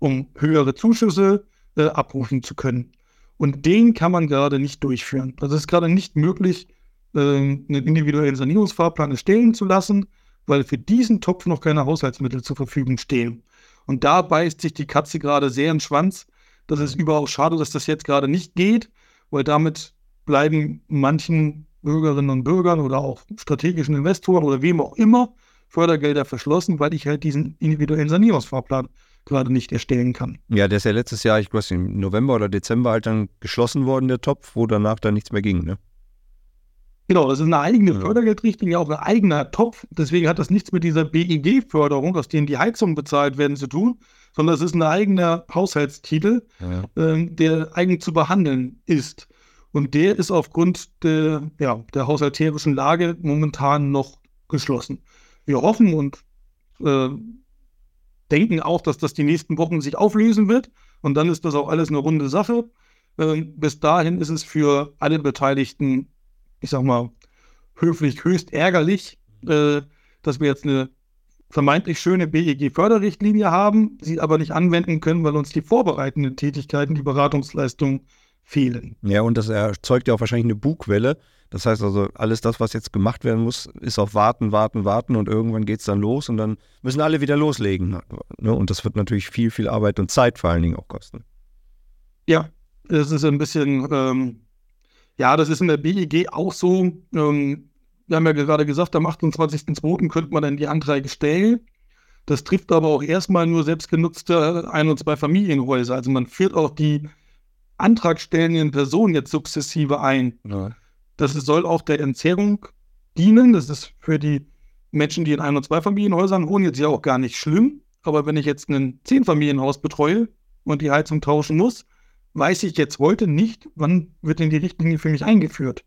um höhere Zuschüsse äh, abrufen zu können. Und den kann man gerade nicht durchführen. Das ist gerade nicht möglich, einen individuellen Sanierungsfahrplan erstellen zu lassen, weil für diesen Topf noch keine Haushaltsmittel zur Verfügung stehen. Und da beißt sich die Katze gerade sehr in den Schwanz. Das ist überaus schade, dass das jetzt gerade nicht geht, weil damit bleiben manchen Bürgerinnen und Bürgern oder auch strategischen Investoren oder wem auch immer Fördergelder verschlossen, weil ich halt diesen individuellen Sanierungsfahrplan gerade nicht erstellen kann. Ja, der ist ja letztes Jahr, ich weiß nicht, im November oder Dezember halt dann geschlossen worden, der Topf, wo danach dann nichts mehr ging, ne? Genau, das ist eine eigene ja. Fördergeldrichtlinie, auch ein eigener Topf. Deswegen hat das nichts mit dieser BEG-Förderung, aus denen die Heizungen bezahlt werden, zu tun, sondern es ist ein eigener Haushaltstitel, ja. äh, der eigen zu behandeln ist. Und der ist aufgrund der, ja, der haushalterischen Lage momentan noch geschlossen. Wir hoffen und äh, denken auch, dass das die nächsten Wochen sich auflösen wird. Und dann ist das auch alles eine runde Sache. Äh, bis dahin ist es für alle Beteiligten ich sag mal, höflich höchst ärgerlich, äh, dass wir jetzt eine vermeintlich schöne BEG-Förderrichtlinie haben, sie aber nicht anwenden können, weil uns die vorbereitenden Tätigkeiten, die Beratungsleistungen fehlen. Ja, und das erzeugt ja auch wahrscheinlich eine Bugwelle. Das heißt also, alles das, was jetzt gemacht werden muss, ist auf Warten, Warten, Warten und irgendwann geht es dann los und dann müssen alle wieder loslegen. Ne? Und das wird natürlich viel, viel Arbeit und Zeit vor allen Dingen auch kosten. Ja, das ist ein bisschen, ähm, ja, das ist in der BEG auch so. Ähm, wir haben ja gerade gesagt, am 28.02. könnte man dann die Anträge stellen. Das trifft aber auch erstmal nur selbstgenutzte Ein- und Zwei-Familienhäuser. Also man führt auch die antragstellenden Personen jetzt sukzessive ein. Ja. Das soll auch der Entzerrung dienen. Das ist für die Menschen, die in Ein- und Zweifamilienhäusern wohnen, jetzt ja auch gar nicht schlimm. Aber wenn ich jetzt ein Zehnfamilienhaus betreue und die Heizung tauschen muss, weiß ich jetzt heute nicht, wann wird denn die Richtlinie für mich eingeführt.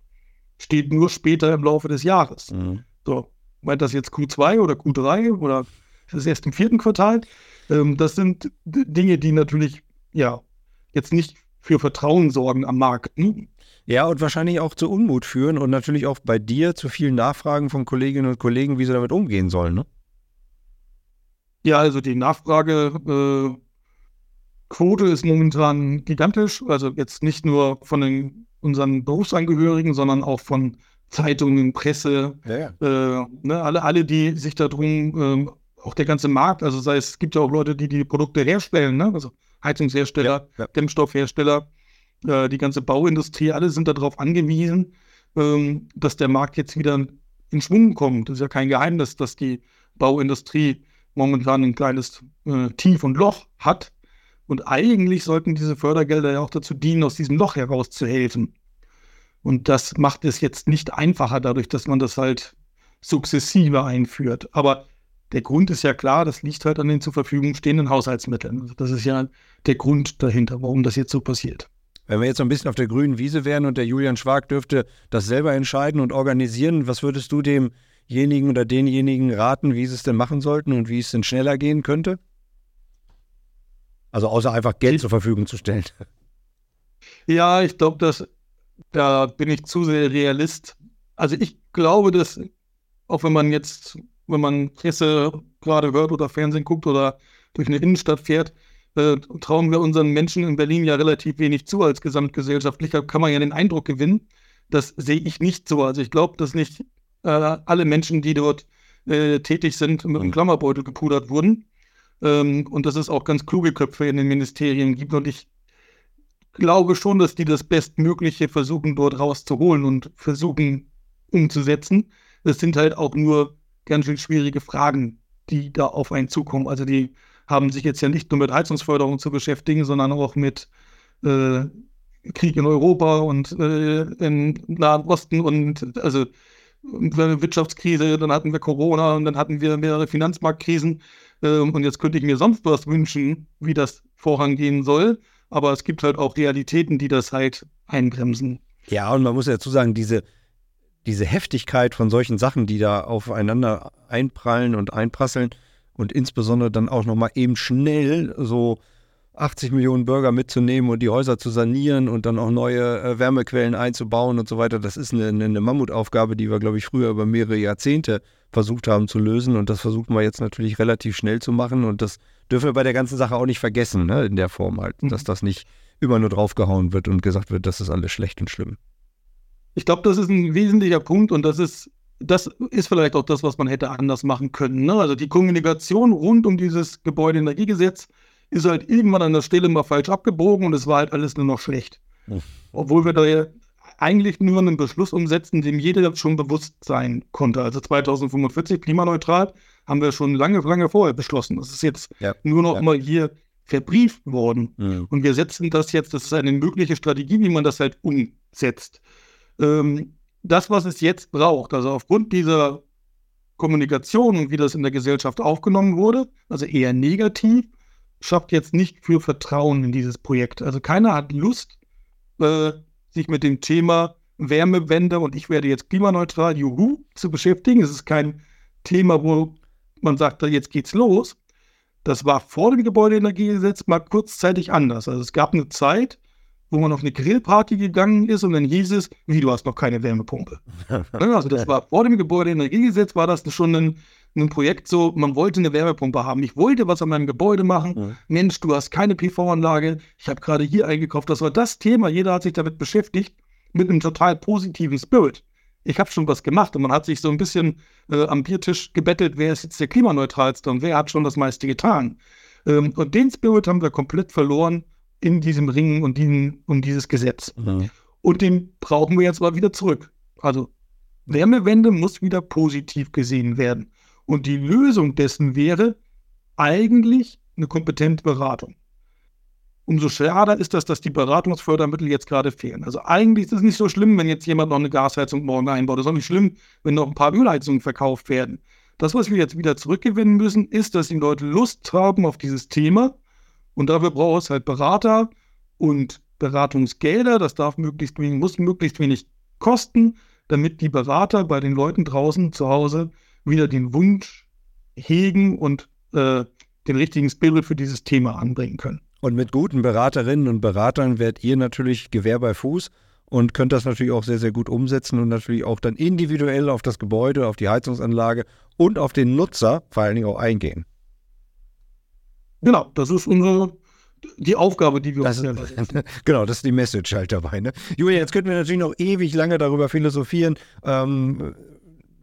Steht nur später im Laufe des Jahres. Mhm. So, meint das jetzt Q2 oder Q3 oder ist es erst im vierten Quartal? Ähm, das sind Dinge, die natürlich ja jetzt nicht für Vertrauen sorgen am Markt. Ne? Ja, und wahrscheinlich auch zu Unmut führen und natürlich auch bei dir zu vielen Nachfragen von Kolleginnen und Kollegen, wie sie damit umgehen sollen. Ne? Ja, also die Nachfragequote äh, ist momentan gigantisch. Also jetzt nicht nur von den, unseren Berufsangehörigen, sondern auch von Zeitungen, Presse, ja, ja. Äh, ne, alle, alle, die sich darum, äh, auch der ganze Markt, also sei es, es gibt ja auch Leute, die die Produkte herstellen, ne? also Heizungshersteller, ja, Dämmstoffhersteller, äh, die ganze Bauindustrie, alle sind darauf angewiesen, ähm, dass der Markt jetzt wieder in Schwung kommt. Das ist ja kein Geheimnis, dass die Bauindustrie momentan ein kleines äh, Tief und Loch hat. Und eigentlich sollten diese Fördergelder ja auch dazu dienen, aus diesem Loch herauszuhelfen. Und das macht es jetzt nicht einfacher, dadurch, dass man das halt sukzessive einführt. Aber der Grund ist ja klar, das liegt halt an den zur Verfügung stehenden Haushaltsmitteln. Also das ist ja der Grund dahinter, warum das jetzt so passiert. Wenn wir jetzt so ein bisschen auf der grünen Wiese wären und der Julian Schwag dürfte das selber entscheiden und organisieren, was würdest du demjenigen oder denjenigen raten, wie sie es denn machen sollten und wie es denn schneller gehen könnte? Also außer einfach Geld zur Verfügung zu stellen. Ja, ich glaube, dass da bin ich zu sehr Realist. Also ich glaube, dass auch wenn man jetzt wenn man Presse gerade hört oder Fernsehen guckt oder durch eine Innenstadt fährt, äh, trauen wir unseren Menschen in Berlin ja relativ wenig zu als gesamtgesellschaftlicher, kann man ja den Eindruck gewinnen. Das sehe ich nicht so. Also ich glaube, dass nicht äh, alle Menschen, die dort äh, tätig sind, mit einem mhm. Klammerbeutel gepudert wurden. Ähm, und dass es auch ganz kluge Köpfe in den Ministerien gibt. Und ich glaube schon, dass die das Bestmögliche versuchen, dort rauszuholen und versuchen umzusetzen. Es sind halt auch nur ganz schön schwierige Fragen, die da auf einen zukommen. Also die haben sich jetzt ja nicht nur mit Heizungsförderung zu beschäftigen, sondern auch mit äh, Krieg in Europa und äh, im Nahen Osten und also Wirtschaftskrise, dann hatten wir Corona und dann hatten wir mehrere Finanzmarktkrisen. Ähm, und jetzt könnte ich mir sonst was wünschen, wie das vorangehen soll. Aber es gibt halt auch Realitäten, die das halt einbremsen. Ja, und man muss ja dazu sagen, diese, diese Heftigkeit von solchen Sachen, die da aufeinander einprallen und einprasseln und insbesondere dann auch nochmal eben schnell so 80 Millionen Bürger mitzunehmen und die Häuser zu sanieren und dann auch neue äh, Wärmequellen einzubauen und so weiter, das ist eine, eine Mammutaufgabe, die wir, glaube ich, früher über mehrere Jahrzehnte versucht haben zu lösen und das versuchen wir jetzt natürlich relativ schnell zu machen und das dürfen wir bei der ganzen Sache auch nicht vergessen, ne, in der Form halt, mhm. dass das nicht immer nur draufgehauen wird und gesagt wird, das ist alles schlecht und schlimm. Ich glaube, das ist ein wesentlicher Punkt und das ist, das ist vielleicht auch das, was man hätte anders machen können. Ne? Also die Kommunikation rund um dieses Gebäudeenergiegesetz ist halt irgendwann an der Stelle mal falsch abgebogen und es war halt alles nur noch schlecht. Obwohl wir da ja eigentlich nur einen Beschluss umsetzen, dem jeder schon bewusst sein konnte. Also 2045 klimaneutral haben wir schon lange, lange vorher beschlossen. Das ist jetzt ja. nur noch ja. mal hier verbrieft worden. Mhm. Und wir setzen das jetzt, das ist eine mögliche Strategie, wie man das halt umsetzt ähm, das, was es jetzt braucht, also aufgrund dieser Kommunikation und wie das in der Gesellschaft aufgenommen wurde, also eher negativ, schafft jetzt nicht für Vertrauen in dieses Projekt. Also keiner hat Lust, äh, sich mit dem Thema Wärmewende und ich werde jetzt klimaneutral, juhu, zu beschäftigen. Es ist kein Thema, wo man sagt, jetzt geht's los. Das war vor dem Gebäudeenergiegesetz mal kurzzeitig anders. Also es gab eine Zeit, wo man auf eine Grillparty gegangen ist und dann hieß es, wie, du hast noch keine Wärmepumpe. also das war vor dem Gebäudeenergiegesetz, war das schon ein, ein Projekt so, man wollte eine Wärmepumpe haben. Ich wollte was an meinem Gebäude machen. Mhm. Mensch, du hast keine PV-Anlage. Ich habe gerade hier eingekauft. Das war das Thema. Jeder hat sich damit beschäftigt, mit einem total positiven Spirit. Ich habe schon was gemacht und man hat sich so ein bisschen äh, am Biertisch gebettelt, wer ist jetzt der klimaneutralste und wer hat schon das meiste getan. Ähm, und den Spirit haben wir komplett verloren in diesem Ringen und, diesen, und dieses Gesetz. Mhm. Und den brauchen wir jetzt mal wieder zurück. Also Wärmewende muss wieder positiv gesehen werden. Und die Lösung dessen wäre eigentlich eine kompetente Beratung. Umso schade ist das, dass die Beratungsfördermittel jetzt gerade fehlen. Also eigentlich ist es nicht so schlimm, wenn jetzt jemand noch eine Gasheizung morgen einbaut. Es ist auch nicht schlimm, wenn noch ein paar Ölheizungen verkauft werden. Das, was wir jetzt wieder zurückgewinnen müssen, ist, dass die Leute Lust haben auf dieses Thema. Und dafür braucht es halt Berater und Beratungsgelder. Das darf möglichst wenig, muss möglichst wenig kosten damit die Berater bei den Leuten draußen zu Hause wieder den Wunsch hegen und äh, den richtigen Spirit für dieses Thema anbringen können. Und mit guten Beraterinnen und Beratern werdet ihr natürlich Gewehr bei Fuß und könnt das natürlich auch sehr, sehr gut umsetzen und natürlich auch dann individuell auf das Gebäude, auf die Heizungsanlage und auf den Nutzer vor allen Dingen auch eingehen. Genau, das ist unsere die Aufgabe, die wir das uns ist, Genau, das ist die Message halt dabei. Ne? Julia, jetzt könnten wir natürlich noch ewig lange darüber philosophieren, ähm,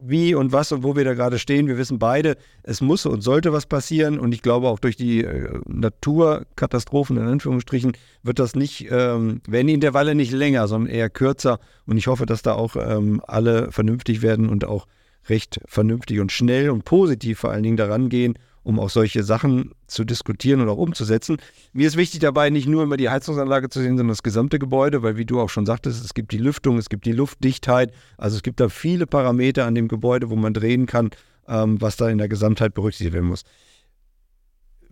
wie und was und wo wir da gerade stehen. Wir wissen beide, es muss und sollte was passieren. Und ich glaube, auch durch die äh, Naturkatastrophen, in Anführungsstrichen, wird das nicht, ähm, werden die Intervalle nicht länger, sondern eher kürzer. Und ich hoffe, dass da auch ähm, alle vernünftig werden und auch recht vernünftig und schnell und positiv vor allen Dingen daran gehen um auch solche Sachen zu diskutieren und auch umzusetzen. Mir ist wichtig dabei, nicht nur immer die Heizungsanlage zu sehen, sondern das gesamte Gebäude, weil wie du auch schon sagtest, es gibt die Lüftung, es gibt die Luftdichtheit, also es gibt da viele Parameter an dem Gebäude, wo man drehen kann, ähm, was da in der Gesamtheit berücksichtigt werden muss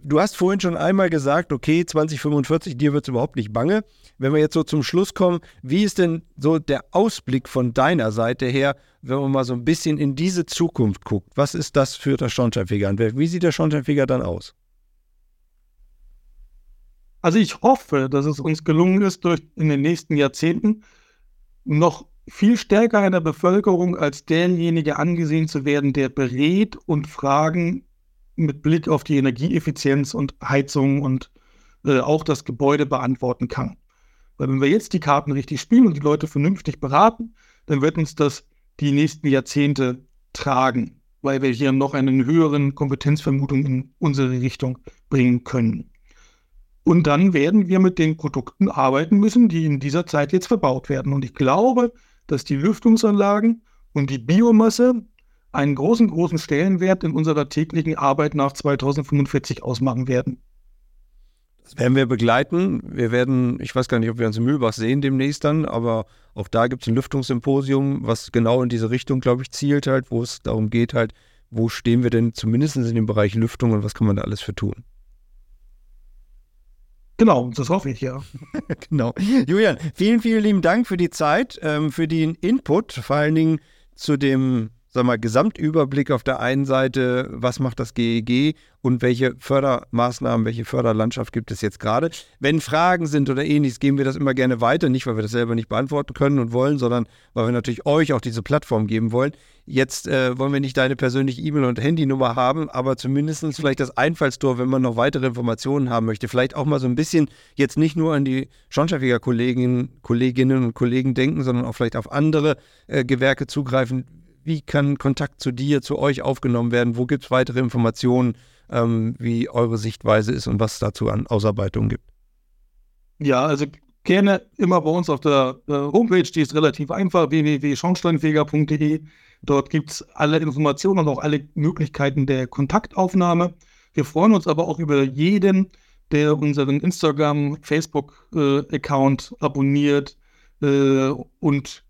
du hast vorhin schon einmal gesagt, okay, 2045, dir wird es überhaupt nicht bange. Wenn wir jetzt so zum Schluss kommen, wie ist denn so der Ausblick von deiner Seite her, wenn man mal so ein bisschen in diese Zukunft guckt? Was ist das für das Schornsteinfegerhandwerk? Wie sieht der Schornsteinfeger dann aus? Also ich hoffe, dass es uns gelungen ist, durch in den nächsten Jahrzehnten noch viel stärker in der Bevölkerung als derjenige angesehen zu werden, der berät und Fragen mit Blick auf die Energieeffizienz und Heizung und äh, auch das Gebäude beantworten kann. Weil wenn wir jetzt die Karten richtig spielen und die Leute vernünftig beraten, dann wird uns das die nächsten Jahrzehnte tragen, weil wir hier noch einen höheren Kompetenzvermutung in unsere Richtung bringen können. Und dann werden wir mit den Produkten arbeiten müssen, die in dieser Zeit jetzt verbaut werden. Und ich glaube, dass die Lüftungsanlagen und die Biomasse einen großen, großen Stellenwert in unserer täglichen Arbeit nach 2045 ausmachen werden. Das werden wir begleiten. Wir werden, ich weiß gar nicht, ob wir uns in Mühlbach sehen demnächst dann, aber auch da gibt es ein Lüftungssymposium, was genau in diese Richtung, glaube ich, zielt halt, wo es darum geht halt, wo stehen wir denn zumindest in dem Bereich Lüftung und was kann man da alles für tun. Genau, das hoffe ich, ja. genau. Julian, vielen, vielen lieben Dank für die Zeit, ähm, für den Input, vor allen Dingen zu dem sag mal, Gesamtüberblick auf der einen Seite, was macht das GEG und welche Fördermaßnahmen, welche Förderlandschaft gibt es jetzt gerade. Wenn Fragen sind oder ähnliches, geben wir das immer gerne weiter, nicht weil wir das selber nicht beantworten können und wollen, sondern weil wir natürlich euch auch diese Plattform geben wollen. Jetzt äh, wollen wir nicht deine persönliche E-Mail und Handynummer haben, aber zumindest vielleicht das Einfallstor, wenn man noch weitere Informationen haben möchte. Vielleicht auch mal so ein bisschen jetzt nicht nur an die Schornsteinfeger Kolleginnen, Kolleginnen und Kollegen denken, sondern auch vielleicht auf andere äh, Gewerke zugreifen wie kann Kontakt zu dir, zu euch aufgenommen werden? Wo gibt es weitere Informationen, ähm, wie eure Sichtweise ist und was es dazu an Ausarbeitungen gibt? Ja, also gerne immer bei uns auf der äh, Homepage, die ist relativ einfach, www.schornsteinfeger.de. Dort gibt es alle Informationen und auch alle Möglichkeiten der Kontaktaufnahme. Wir freuen uns aber auch über jeden, der unseren Instagram, Facebook-Account äh, abonniert äh, und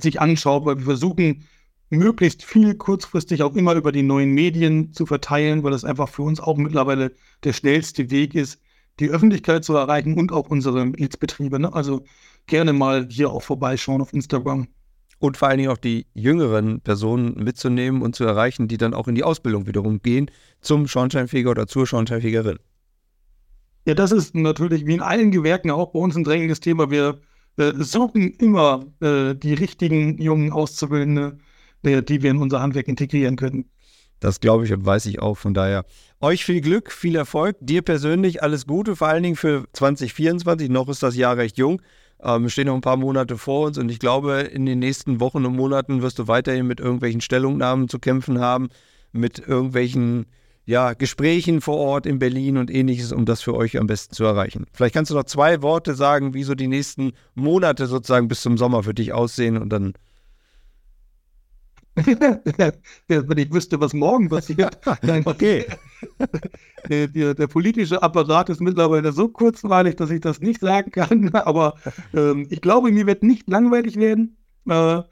sich anschaut, weil wir versuchen, möglichst viel kurzfristig auch immer über die neuen Medien zu verteilen, weil das einfach für uns auch mittlerweile der schnellste Weg ist, die Öffentlichkeit zu erreichen und auch unsere Milizbetriebe. Ne? Also gerne mal hier auch vorbeischauen auf Instagram. Und vor allen Dingen auch die jüngeren Personen mitzunehmen und zu erreichen, die dann auch in die Ausbildung wiederum gehen zum Schornsteinfeger oder zur Schornsteinfegerin. Ja, das ist natürlich wie in allen Gewerken auch bei uns ein drängendes Thema. Wir äh, suchen immer äh, die richtigen jungen Auszubildenden die wir in unser Handwerk integrieren können. Das glaube ich und weiß ich auch. Von daher euch viel Glück, viel Erfolg. Dir persönlich alles Gute, vor allen Dingen für 2024. Noch ist das Jahr recht jung. Ähm, stehen noch ein paar Monate vor uns und ich glaube, in den nächsten Wochen und Monaten wirst du weiterhin mit irgendwelchen Stellungnahmen zu kämpfen haben, mit irgendwelchen ja, Gesprächen vor Ort in Berlin und ähnliches, um das für euch am besten zu erreichen. Vielleicht kannst du noch zwei Worte sagen, wie so die nächsten Monate sozusagen bis zum Sommer für dich aussehen und dann. Wenn ich wüsste, was morgen passiert. Nein, okay. Der, der, der, politische Apparat ist mittlerweile so kurzweilig, dass ich das nicht sagen kann. Aber ähm, ich glaube, mir wird nicht langweilig werden. Äh,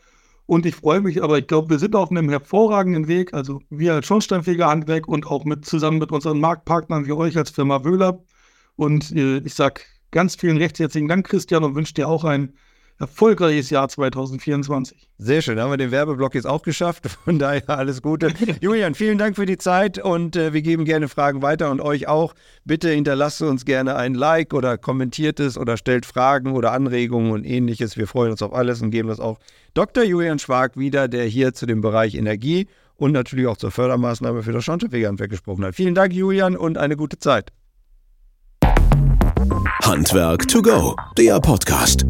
und ich freue mich, aber ich glaube, wir sind auf einem hervorragenden Weg. Also wir als Schornsteinfeger und auch mit zusammen mit unseren Marktpartnern wie euch als Firma Wöhler. Und äh, ich sage ganz vielen recht herzlichen Dank, Christian, und wünsche dir auch ein erfolgreiches Jahr 2024. Sehr schön, da haben wir den Werbeblock jetzt auch geschafft. Von daher alles Gute. Julian, vielen Dank für die Zeit und äh, wir geben gerne Fragen weiter und euch auch. Bitte hinterlasst uns gerne ein Like oder kommentiert es oder stellt Fragen oder Anregungen und ähnliches. Wir freuen uns auf alles und geben das auch Dr. Julian Schwag wieder, der hier zu dem Bereich Energie und natürlich auch zur Fördermaßnahme für das Schornsteinfegerhandwerk gesprochen hat. Vielen Dank, Julian, und eine gute Zeit. Handwerk to go, der Podcast.